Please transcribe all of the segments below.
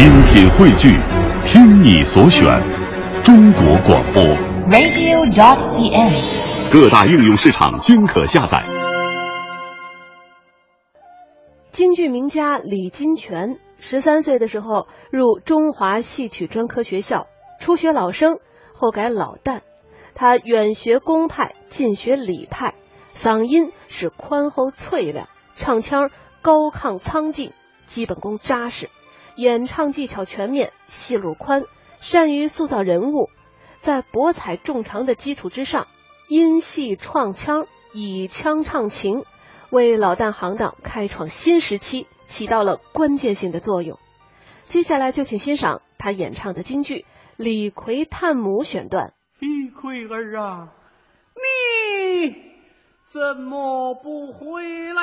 精品汇聚，听你所选，中国广播。radio.cn。各大应用市场均可下载。京剧名家李金泉，十三岁的时候入中华戏曲专科学校，初学老生，后改老旦。他远学宫派，近学李派，嗓音是宽厚脆亮，唱腔高亢苍劲，基本功扎实，演唱技巧全面，戏路宽，善于塑造人物。在博采众长的基础之上，因戏创腔，以腔唱情，为老旦行当开创新时期，起到了关键性的作用。接下来就请欣赏他演唱的京剧《李逵探母》选段。李逵儿啊，你怎么不回来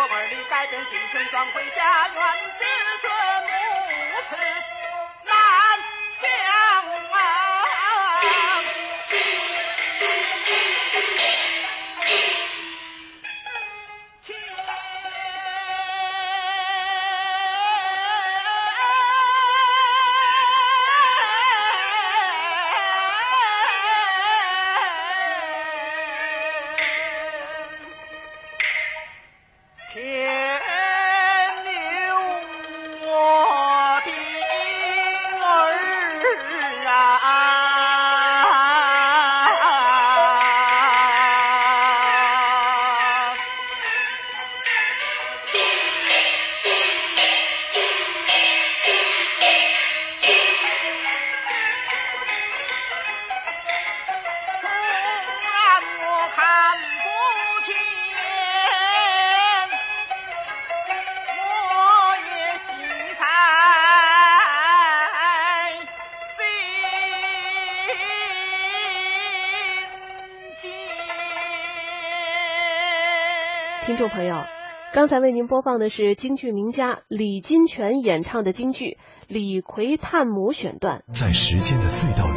儿里改变青春，装回家，愿子孙母慈。听众朋友，刚才为您播放的是京剧名家李金泉演唱的京剧《李逵探母》选段。在时间的隧道里。